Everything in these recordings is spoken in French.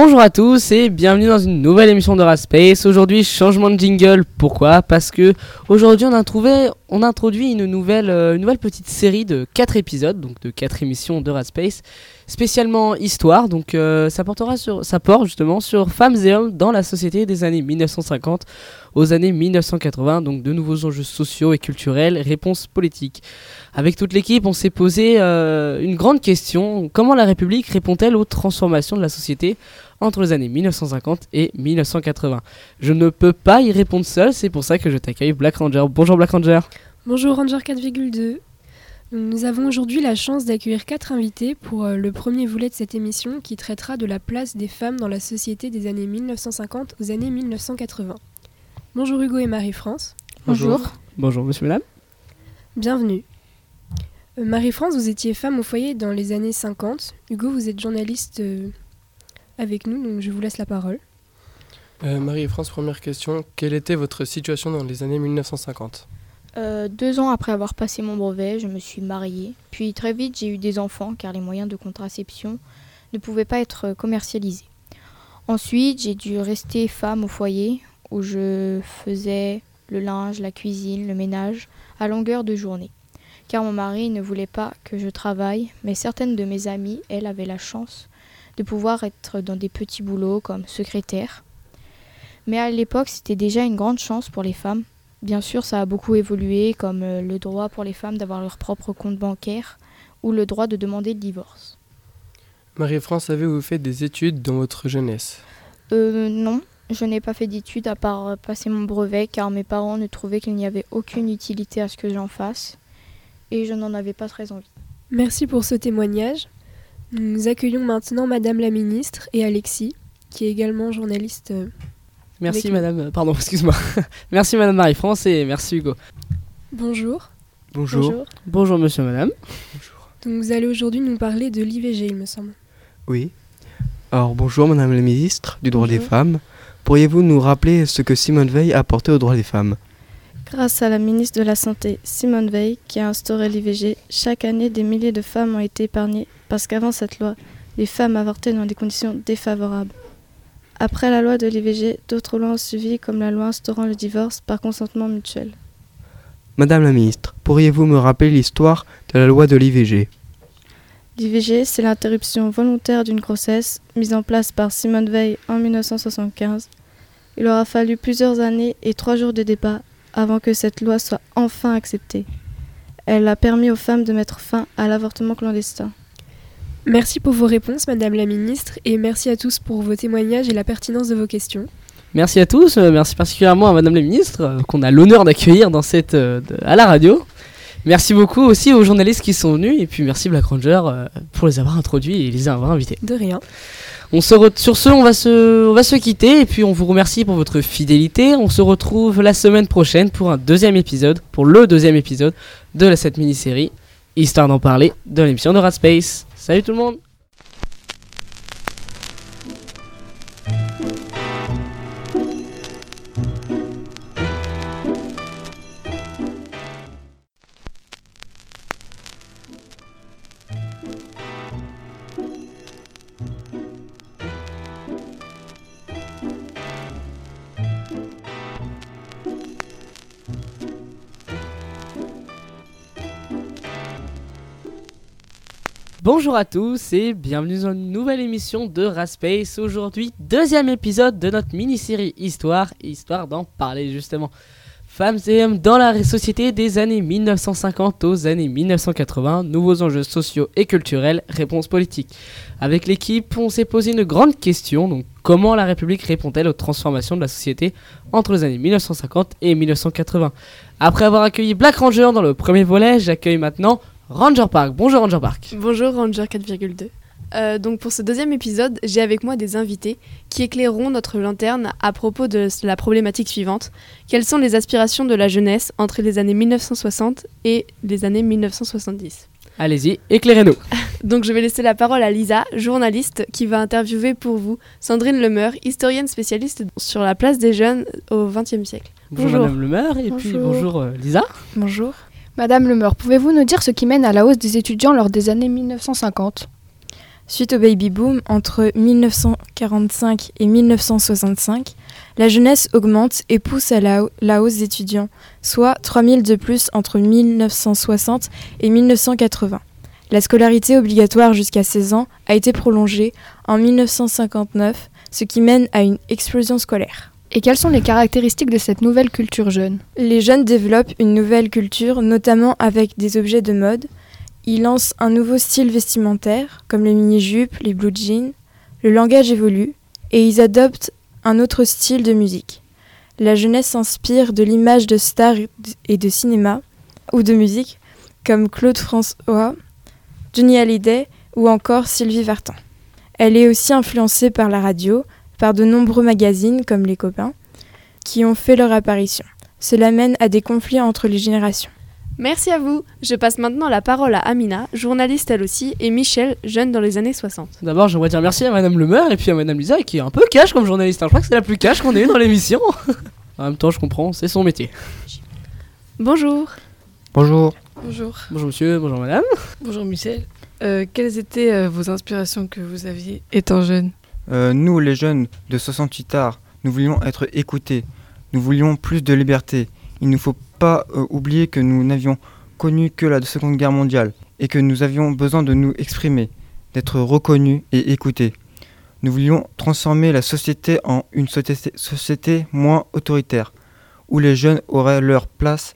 Bonjour à tous et bienvenue dans une nouvelle émission de Raspace. Aujourd'hui, changement de jingle. Pourquoi? Parce que aujourd'hui, on a trouvé, on a introduit une nouvelle, euh, petite série de 4 épisodes, donc de 4 émissions de Raspace, spécialement histoire. Donc, euh, ça portera sur, ça porte justement sur femmes et hommes dans la société des années 1950 aux années 1980. Donc, de nouveaux enjeux sociaux et culturels, réponses politiques. Avec toute l'équipe, on s'est posé euh, une grande question comment la République répond-elle aux transformations de la société entre les années 1950 et 1980 Je ne peux pas y répondre seul, c'est pour ça que je t'accueille Black Ranger. Bonjour Black Ranger. Bonjour Ranger 4,2. Nous avons aujourd'hui la chance d'accueillir quatre invités pour euh, le premier volet de cette émission qui traitera de la place des femmes dans la société des années 1950 aux années 1980. Bonjour Hugo et Marie-France. Bonjour. Bonjour monsieur, madame. Bienvenue. Euh, Marie-France, vous étiez femme au foyer dans les années 50. Hugo, vous êtes journaliste euh, avec nous, donc je vous laisse la parole. Euh, Marie-France, première question. Quelle était votre situation dans les années 1950 Euh, deux ans après avoir passé mon brevet, je me suis mariée. Puis très vite, j'ai eu des enfants car les moyens de contraception ne pouvaient pas être commercialisés. Ensuite, j'ai dû rester femme au foyer où je faisais le linge, la cuisine, le ménage à longueur de journée. Car mon mari ne voulait pas que je travaille, mais certaines de mes amies, elles, avaient la chance de pouvoir être dans des petits boulots comme secrétaire. Mais à l'époque, c'était déjà une grande chance pour les femmes. Bien sûr, ça a beaucoup évolué, comme euh, le droit pour les femmes d'avoir leur propre compte bancaire ou le droit de demander le divorce. Marie-France, avez-vous fait des études dans votre jeunesse? Euh, non, je n'ai pas fait d'études à part euh, passer mon brevet car mes parents ne trouvaient qu'il n'y avait aucune utilité à ce que j'en fasse et je n'en avais pas très envie. Merci pour ce témoignage. Nous accueillons maintenant Madame la Ministre et Alexis, qui est également journaliste. Merci Avec- madame. euh, Pardon, excuse-moi. merci madame Marie-France et merci Hugo. Bonjour. Bonjour. Bonjour monsieur, madame. Donc vous allez aujourd'hui nous parler de l'IVG, il me semble. Oui. Alors bonjour Madame la ministre du droit des Bonjour. femmes. Pourriez-vous nous rappeler ce que Simone Veil a apporté aux droits des femmes? Grâce à la ministre de la Santé, Simone Veil, qui a instauré l'IVG, chaque année des milliers de femmes ont été épargnées parce qu'avant cette loi, les femmes avortaient dans des conditions défavorables. Après la loi de l'IVG, d'autres lois ont suivi comme la loi instaurant le divorce par consentement mutuel. Madame la ministre, pourriez-vous me rappeler l'histoire de la loi de l'IVG L'IVG, c'est l'interruption volontaire d'une grossesse mise en place par Simone Veil en 1975. Il aura fallu plusieurs années et trois jours de débat avant que cette loi soit enfin acceptée. Elle a permis aux femmes de mettre fin à l'avortement clandestin. Merci pour vos réponses, Madame la Ministre, et merci à tous pour vos témoignages et la pertinence de vos questions. Merci à tous, euh, merci particulièrement à Madame la Ministre euh, qu'on a l'honneur d'accueillir dans cette euh, de- à la radio. Merci beaucoup aussi aux journalistes qui sont venus et puis merci Black Ranger pour les avoir introduits et les avoir invités. De rien. On se re- sur ce, on va se on va se quitter et puis on vous remercie pour votre fidélité. On se retrouve la semaine prochaine pour un deuxième épisode, pour le deuxième épisode de la- cette mini-série, histoire d'en parler de l'émission de Rat Space. Salut tout le monde. Bonjour à tous et bienvenue dans une nouvelle émission de Raspace. Aujourd'hui, deuxième épisode de notre mini-série Histoire, histoire d'en parler justement. Femmes et hommes dans la société des années 1950 aux années 1980, nouveaux enjeux sociaux et culturels, réponses politiques. Avec l'équipe, on s'est posé une grande question, donc comment la République répond-elle aux transformations de la société entre les années 1950 et 1980 Après avoir accueilli Black Ranger dans le premier volet, j'accueille maintenant Ranger Park. Bonjour Ranger Park. Bonjour Ranger 4,2. Euh, donc pour ce deuxième épisode, j'ai avec moi des invités qui éclaireront notre lanterne à propos de la problématique suivante. Quelles sont les aspirations de la jeunesse entre les années 1960 et les années 1970 Allez-y, éclairez-nous. Donc je vais laisser la parole à Lisa, journaliste, qui va interviewer pour vous Sandrine Lemeur, historienne spécialiste sur la place des jeunes au XXe siècle. Bonjour, Bonjour. Madame Le Maire et puis Bonjour. bonjour euh, Lisa. Bonjour. Madame Lemeur, pouvez-vous nous dire ce qui mène à la hausse des étudiants lors des années 1950 Suite au baby boom entre 1945 et 1965, la jeunesse augmente et pousse à la, la hausse d'étudiants, soit 3000 de plus entre 1960 et 1980. La scolarité obligatoire jusqu'à 16 ans a été prolongée en 1959, ce qui mène à une explosion scolaire. Et quelles sont les caractéristiques de cette nouvelle culture jeune? Les jeunes développent une nouvelle culture, notamment avec des objets de mode. Ils lancent un nouveau style vestimentaire, comme les mini-jupes, les blue jeans. Le langage évolue et ils adoptent un autre style de musique. La jeunesse s'inspire de l'image de stars et de cinéma ou de musique, comme Claude François, Johnny Hallyday ou encore Sylvie Vartan. Elle est aussi influencée par la radio, par de nombreux magazines comme Les Copains, qui ont fait leur apparition. Cela mène à des conflits entre les générations. Merci à vous. Je passe maintenant la parole à Amina, journaliste elle aussi, et Michel, jeune dans les années 60. D'abord, j'aimerais dire merci à Madame Le Maire et puis à Madame Lisa qui est un peu cash comme journaliste. hein. Je crois que c'est la plus cash qu'on ait eu dans l'émission. en même temps, je comprends, c'est son métier. Bonjour. Bonjour. Bonjour. Bonjour monsieur, bonjour madame. Bonjour Michel. Euh, quelles étaient euh, vos inspirations que vous aviez étant jeune? Euh, nous, les jeunes de 68 arts, nous voulions être écoutés. Nous voulions plus de liberté. Il ne faut pas euh, oublier que nous n'avions connu que la Seconde Guerre mondiale et que nous avions besoin de nous exprimer, d'être reconnus et écoutés. Nous voulions transformer la société en une société, moins autoritaire, où les jeunes auraient leur place.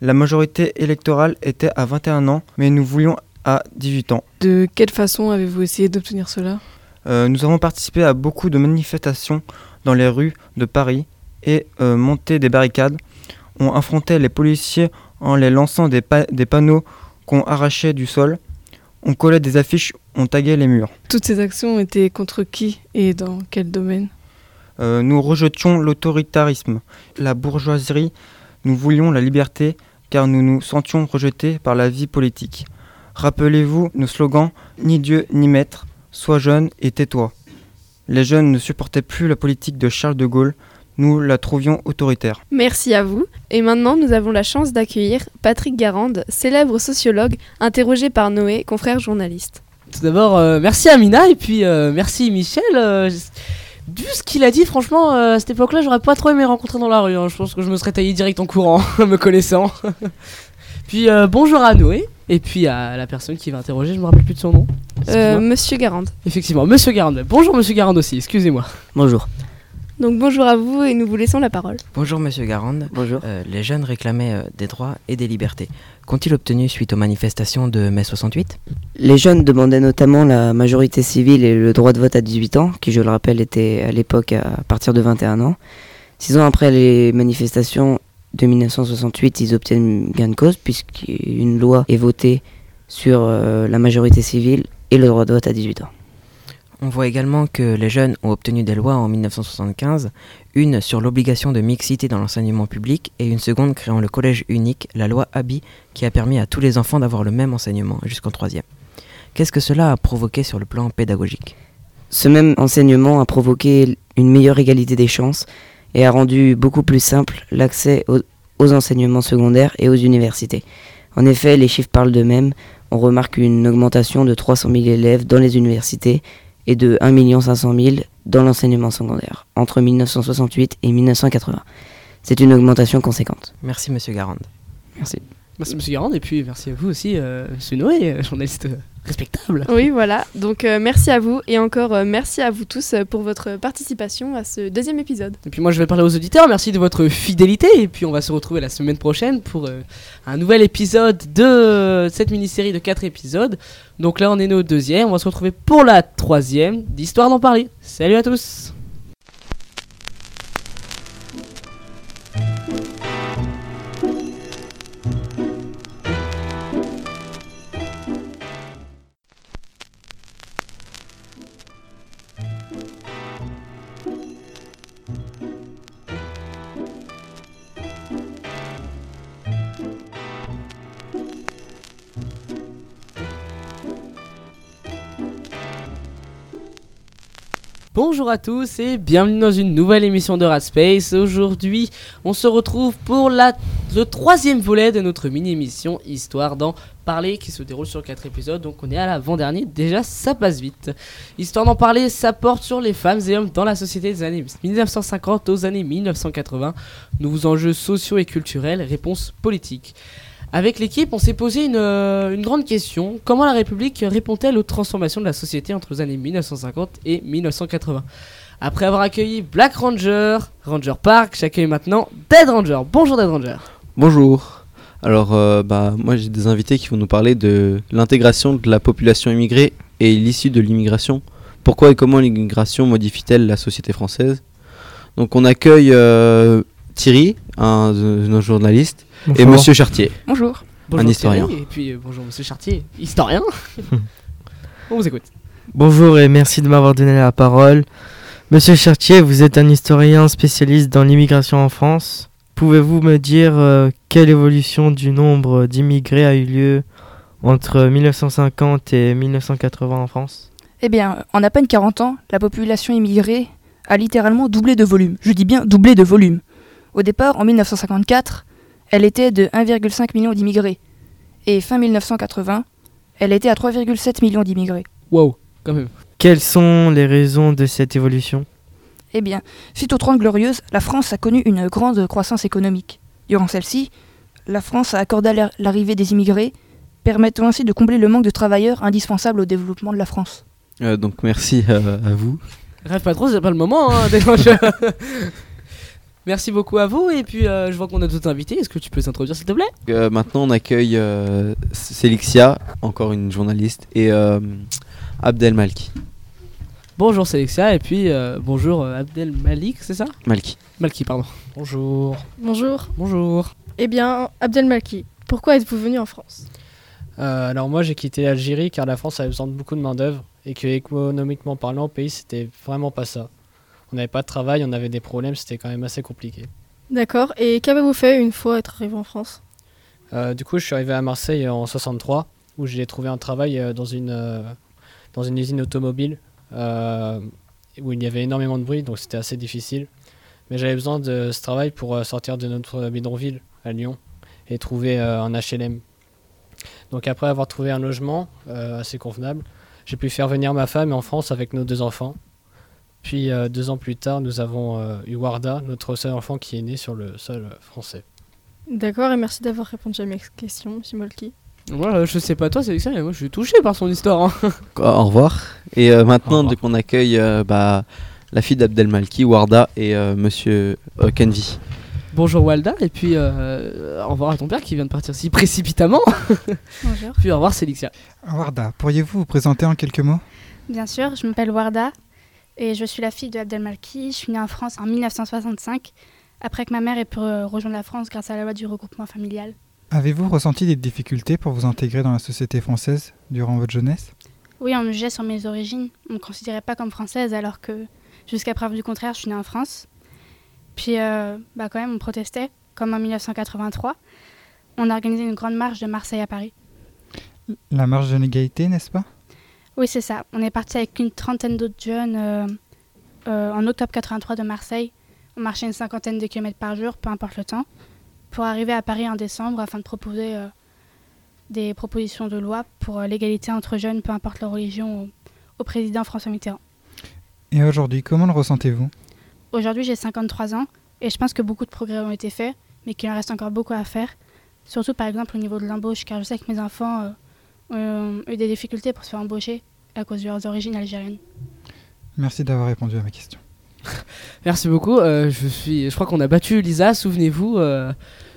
La majorité électorale était à 21 ans, mais nous voulions à 18 ans. De quelle façon avez-vous essayé d'obtenir cela? Nous avons participé à beaucoup de manifestations dans les rues de Paris et euh, monté des barricades. On affrontait les policiers en les lançant des, pa- des panneaux qu'on arrachait du sol. On collait des affiches, on taguait les murs. Toutes ces actions étaient contre qui et dans quel domaine? Euh, nous rejetions l'autoritarisme, la bourgeoisie. Nous voulions la liberté car nous nous sentions rejetés par la vie politique. Rappelez-vous nos slogans Ni Dieu ni maître, sois jeune et tais-toi. Les jeunes ne supportaient plus la politique de Charles de Gaulle, nous la trouvions autoritaire. Merci à vous. Et maintenant, nous avons la chance d'accueillir Patrick Garande, célèbre sociologue, interrogé par Noé, confrère journaliste. Tout d'abord, euh, merci Amina et puis euh, merci Michel. euh, vu ce qu'il a dit, franchement, euh, à cette époque-là, j'aurais pas trop aimé rencontrer dans la rue. hein. Je pense que je me serais taillé direct en courant, me connaissant. puis euh, bonjour à Noé et puis à la personne qui va interroger, je me rappelle plus de son nom. Euh. Monsieur Garande. Effectivement, Monsieur Garande. Bonjour Monsieur Garande aussi, excusez-moi. Bonjour. Donc bonjour à vous et nous vous laissons la parole. Bonjour Monsieur Garande. Bonjour. Euh, les jeunes réclamaient euh, des droits et des libertés. Qu'ont-ils obtenu suite aux manifestations de mai 68 Les jeunes demandaient notamment la majorité civile et le droit de vote à 18 ans, qui je le rappelle était à l'époque à partir de 21 ans. Six ans après les manifestations de 1968, ils obtiennent gain de cause puisqu'une loi est votée sur euh, la majorité civile et le droit de vote à 18 ans. On voit également que les jeunes ont obtenu des lois en 1975, une sur l'obligation de mixité dans l'enseignement public et une seconde créant le collège unique, la loi Abi, qui a permis à tous les enfants d'avoir le même enseignement jusqu'en troisième. Qu'est-ce que cela a provoqué sur le plan pédagogique? Ce même enseignement a provoqué une meilleure égalité des chances et a rendu beaucoup plus simple l'accès aux, aux enseignements secondaires et aux universités. En effet, les chiffres parlent d'eux-mêmes. On remarque une augmentation de 300 000 élèves dans les universités et de 1 500 000 dans l'enseignement secondaire entre 1968 et 1980. C'est une augmentation conséquente. Merci Monsieur Garande. Merci. Merci Monsieur Garande et puis merci à vous aussi euh, Monsieur Noé, euh, journaliste euh, respectable. Oui, voilà. Donc euh, merci à vous et encore euh, merci à vous tous euh, pour votre participation à ce deuxième épisode. Et puis moi je vais parler aux auditeurs, merci de votre fidélité et puis on va se retrouver la semaine prochaine pour euh, un nouvel épisode de cette mini-série de 4 épisodes. Donc là on est au deuxième, on va se retrouver pour la troisième d'Histoire d'en parler. Salut à tous Bonjour à tous et bienvenue dans une nouvelle émission de Rat Space. Aujourd'hui, on se retrouve pour la le troisième volet de notre mini-émission Histoire d'en parler qui se déroule sur quatre épisodes. Donc on est à l'avant-dernier, déjà ça passe vite. Histoire d'en parler, ça porte sur les femmes et hommes dans la société des années 1950 aux années 1980. Nouveaux enjeux sociaux et culturels, réponses politiques. Avec l'équipe, on s'est posé une, euh, une grande question. Comment la République répond-elle aux transformations de la société entre les années 1950 et 1980 Après avoir accueilli Black Ranger, Ranger Park, j'accueille maintenant Dead Ranger. Bonjour Dead Ranger. Bonjour. Alors, euh, bah, moi j'ai des invités qui vont nous parler de l'intégration de la population immigrée et l'issue de l'immigration. Pourquoi et comment l'immigration modifie-t-elle la société française? Donc, on accueille euh, Thierry, un de nos journalistes, et. Monsieur Chartier, Bonjour. un Bonjour historien. Thierry, et puis euh, bonjour Monsieur Chartier, historien. on vous écoute. Bonjour et merci de m'avoir donné la parole. Monsieur Chartier, vous êtes un historien spécialiste dans l'immigration en France. Pouvez-vous me dire euh, quelle évolution du nombre d'immigrés a eu lieu entre 1950 et 1980 en France? Eh bien, en à peine 40 ans, la population immigrée a littéralement doublé de volume. Je dis bien doublé de volume. Au départ, en 1954, elle était de 1,5 million d'immigrés. Et fin 1980, elle était à 3,7 millions d'immigrés. Wow, quand même. Quelles sont les raisons de cette évolution? Eh bien, suite aux Trente Glorieuses, la France a connu une grande croissance économique. Durant celle-ci, la France a accordé la- l'arrivée des immigrés, permettant ainsi de combler le manque de travailleurs indispensable au développement de la France. Euh, donc, merci euh, à vous. Rêve pas trop, c'est pas le moment. Hein. Merci beaucoup à vous et puis euh, je vois qu'on a d'autres invités. Est-ce que tu peux t'introduire s'il te plaît? Euh, maintenant, on accueille euh, Célixia, encore une journaliste, et euh, Abdel Malki. Bonjour Selexia et puis euh, bonjour euh, Abdel Malik, c'est ça? Malki. Malki, pardon. Bonjour. Bonjour. Bonjour. Eh bien, Abdelmalki, pourquoi êtes-vous venu en France? Euh, alors moi j'ai quitté l'Algérie car la France avait besoin de beaucoup de main d'œuvre et que économiquement parlant au pays c'était vraiment pas ça. On n'avait pas de travail, on avait des problèmes, c'était quand même assez compliqué. D'accord. Et qu'avez-vous fait une fois être arrivé en France? Euh, du coup je suis arrivé à Marseille en 63 où j'ai trouvé un travail euh, dans une, euh, dans une usine automobile où il y avait énormément de bruit donc c'était assez difficile. Mais j'avais besoin de ce travail pour sortir de notre bidonville à Lyon et trouver un HLM. Donc après avoir trouvé un logement euh, assez convenable, j'ai pu faire venir ma femme en France avec nos deux enfants. Puis euh, deux ans plus tard, nous avons euh, eu Warda, notre seul enfant qui est né sur le sol euh, français. D'accord, et merci d'avoir répondu à mes questions, Monsieur Molki. Moi euh, je sais pas toi Selexia mais moi je suis touché par son histoire. hein. Au revoir. Et euh, maintenant, donc, on accueille euh, bah, la fille d'Abdel Malki, Warda, et euh, Monsieur euh, Kenvi. Bonjour Walda et puis euh, au revoir à ton père qui vient de partir si précipitamment. Bonjour. puis au revoir Selexia. Warda, pourriez-vous vous présenter en quelques mots? Bien sûr, je m'appelle Warda et je suis la fille de Abdelmalki. Je suis née en France en 1965, après que ma mère ait pu rejoindre la France grâce à la loi du regroupement familial. Avez-vous ressenti des difficultés pour vous intégrer dans la société française durant votre jeunesse? Oui, on me jugeait sur mes origines. On ne me considérait pas comme française alors que, jusqu'à preuve du contraire, je suis née en France. Puis, euh, bah, quand même, on protestait, comme en 1983. On a organisé une grande marche de Marseille à Paris. La marche de l'égalité, n'est-ce pas? Oui, c'est ça. On est parti avec une trentaine d'autres jeunes euh, euh, en octobre 83 de Marseille. On marchait une cinquantaine de kilomètres par jour, peu importe le temps, pour arriver à Paris en décembre afin de proposer euh, des propositions de loi pour l'égalité entre jeunes, peu importe leur religion, au, au président François Mitterrand. Et aujourd'hui, comment le ressentez-vous? Aujourd'hui, j'ai 53 ans et je pense que beaucoup de progrès ont été faits, mais qu'il en reste encore beaucoup à faire. Surtout par exemple au niveau de l'embauche, car je sais que mes enfants ont eu des difficultés pour se faire embaucher à cause de leurs origines algériennes. Merci d'avoir répondu à ma question. Merci beaucoup. euh, je suis, je crois qu'on a battu Lisa. Souvenez-vous, euh,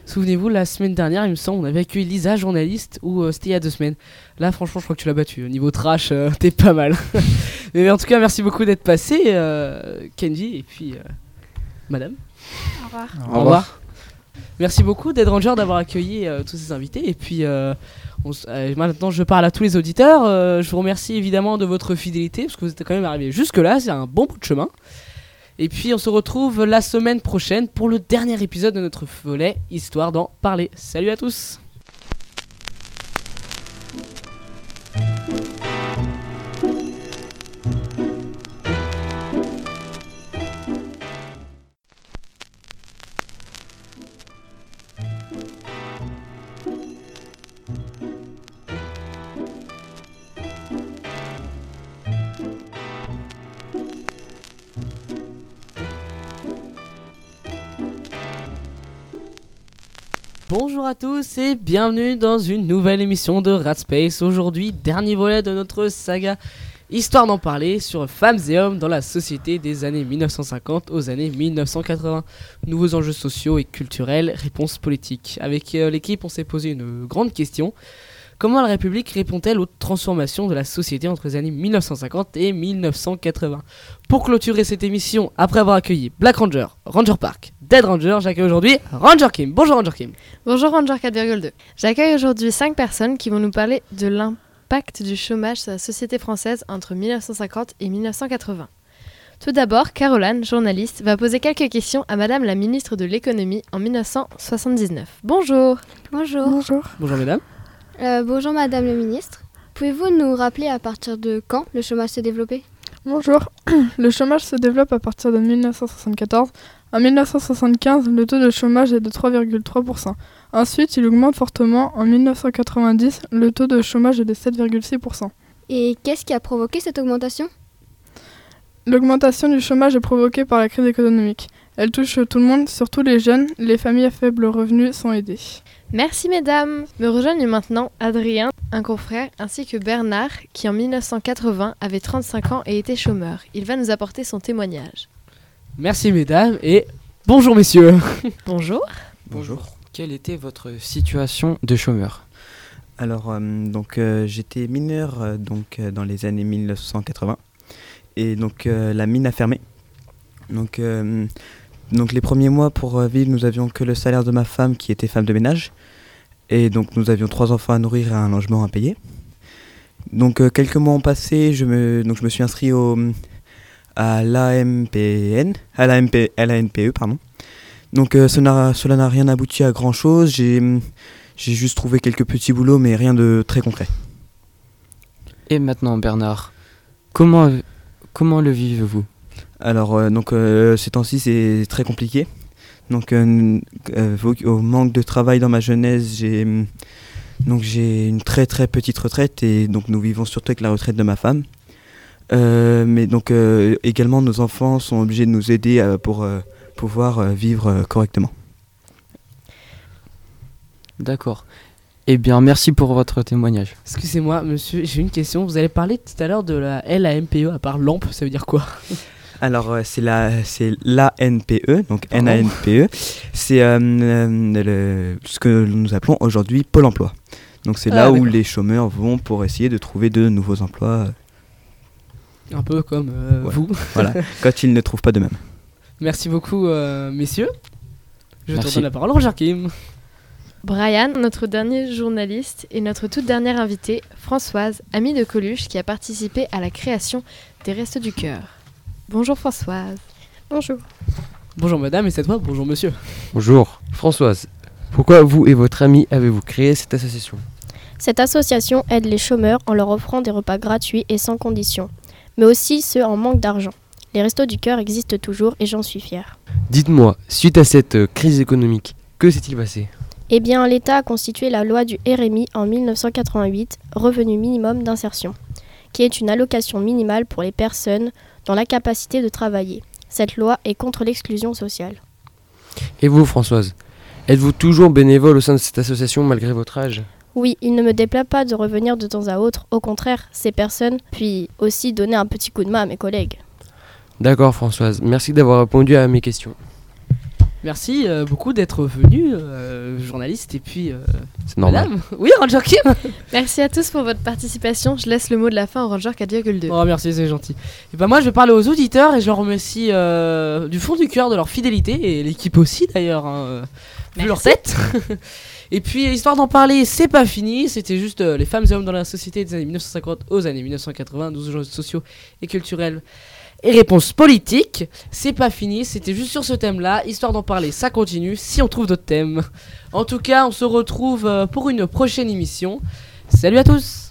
souvenez-vous la semaine dernière, il me semble, on avait accueilli Lisa, journaliste, ou euh, c'était il y a deux semaines. Là, franchement, je crois que tu l'as battu. Au niveau trash, euh, t'es pas mal. Mais en tout cas, merci beaucoup d'être passé, euh, Kenji, et puis euh, Madame. Au revoir. Au revoir. Merci beaucoup, Dead Ranger, d'avoir accueilli euh, tous ces invités. Et puis, euh, euh, maintenant, je parle à tous les auditeurs. Je vous remercie évidemment de votre fidélité, parce que vous êtes quand même arrivés jusque-là. C'est un bon bout de chemin. Et puis, on se retrouve la semaine prochaine pour le dernier épisode de notre volet, histoire d'en parler. Salut à tous! Bonjour à tous et bienvenue dans une nouvelle émission de Rat Space. Aujourd'hui, dernier volet de notre saga Histoire d'en parler sur femmes et hommes dans la société des années 1950 aux années 1980. Nouveaux enjeux sociaux et culturels, réponses politiques. Avec euh, l'équipe, on s'est posé une grande question. Comment la République répond-elle aux transformations de la société entre les années 1950 et 1980 Pour clôturer cette émission, après avoir accueilli Black Ranger, Ranger Park, Dead Ranger, j'accueille aujourd'hui Ranger Kim. Bonjour Ranger Kim. Bonjour Ranger 4,2. J'accueille aujourd'hui 5 personnes qui vont nous parler de l'impact du chômage sur la société française entre 1950 et 1980. Tout d'abord, Caroline, journaliste, va poser quelques questions à Madame la ministre de l'économie en 1979. Bonjour. Bonjour. Bonjour. Bonjour mesdames. Euh, bonjour Madame le ministre. Pouvez-vous nous rappeler à partir de quand le chômage s'est développé? Bonjour. Le chômage se développe à partir de 1974. En 1975, le taux de chômage est de 3,3%. Ensuite, il augmente fortement. En 1990, le taux de chômage est de 7,6%. Et qu'est-ce qui a provoqué cette augmentation? L'augmentation du chômage est provoquée par la crise économique. Elle touche tout le monde, surtout les jeunes. Les familles à faible revenu sont aidées. Merci mesdames. Me rejoignent maintenant Adrien, un confrère, ainsi que Bernard, qui en 1980 avait 35 ans et était chômeur. Il va nous apporter son témoignage. Merci mesdames et bonjour messieurs. Bonjour. Bonjour. Quelle était votre situation de chômeur? Alors, euh, donc euh, j'étais mineur euh, donc dans les années 1980 et donc la mine a fermé. Donc donc les premiers mois pour vivre, nous avions que le salaire de ma femme qui était femme de ménage. Et donc nous avions trois enfants à nourrir et un logement à payer. Donc quelques mois ont passé, je me, donc, je me suis inscrit au, à l'AMPN, à la, MP, à la NPE, pardon. Donc cela n'a rien abouti à grand chose. J'ai juste trouvé quelques petits boulots, mais rien de très concret. Et maintenant, Bernard, comment, comment le vivez-vous? Alors, donc ces temps-ci, c'est très compliqué. Donc, au manque de travail dans ma jeunesse, j'ai donc j'ai une très très petite retraite et donc nous vivons surtout avec la retraite de ma femme. Euh, mais donc euh, également nos enfants sont obligés de nous aider euh, pour pouvoir vivre correctement. D'accord. Eh bien, merci pour votre témoignage. Excusez-moi, monsieur, j'ai une question. Vous allez parler tout à l'heure de la LAMPE, à part lampe, ça veut dire quoi? Alors, c'est la, c'est l'ANPE, donc N-A-N-P-E. C'est ce que nous appelons aujourd'hui Pôle emploi. Donc, c'est Ah, là où les chômeurs vont pour essayer de trouver de nouveaux emplois. Un peu comme euh, Ouais. vous. voilà, quand ils ne trouvent pas de même. Merci beaucoup, euh, messieurs. Je te redonne la parole, Roger Kim. Brian, notre dernier journaliste, et notre toute dernière invitée, Françoise, amie de Coluche, qui a participé à la création des Restos du Cœur. Bonjour Françoise. Bonjour. Bonjour madame, et cette fois, bonjour monsieur. Bonjour, Françoise. Pourquoi vous et votre ami avez-vous créé cette association? Cette association aide les chômeurs en leur offrant des repas gratuits et sans condition, mais aussi ceux en manque d'argent. Les restos du cœur existent toujours et j'en suis fière. Dites-moi, suite à cette euh, crise économique, que s'est-il passé? Eh bien, l'État a constitué la loi du RMI en 1988, Revenu minimum d'insertion, qui est une allocation minimale pour les personnes dans la capacité de travailler. Cette loi est contre l'exclusion sociale. Et vous, Françoise Êtes-vous toujours bénévole au sein de cette association malgré votre âge? Oui, il ne me déplaît pas de revenir de temps à autre, au contraire, ces personnes, puis aussi donner un petit coup de main à mes collègues. D'accord, Françoise. Merci d'avoir répondu à mes questions. Merci euh, beaucoup d'être venu, euh, journaliste, et puis. euh, C'est normal. madame. Oui, Ranger Kim Merci à tous pour votre participation. Je laisse le mot de la fin au Ranger 4,2. Oh, merci, c'est gentil. Et ben moi, je vais parler aux auditeurs et je leur remercie euh, du fond du cœur de leur fidélité et l'équipe aussi d'ailleurs, hein, euh, vu leur tête. et puis, histoire d'en parler, c'est pas fini. C'était juste euh, les femmes et hommes dans la société des années 1950 aux années 1980, 12 enjeux sociaux et culturels et réponses politiques. C'est pas fini, c'était juste sur ce thème-là. Histoire d'en parler, ça continue si on trouve d'autres thèmes. En tout cas, on se retrouve euh, pour une prochaine émission. Salut à tous!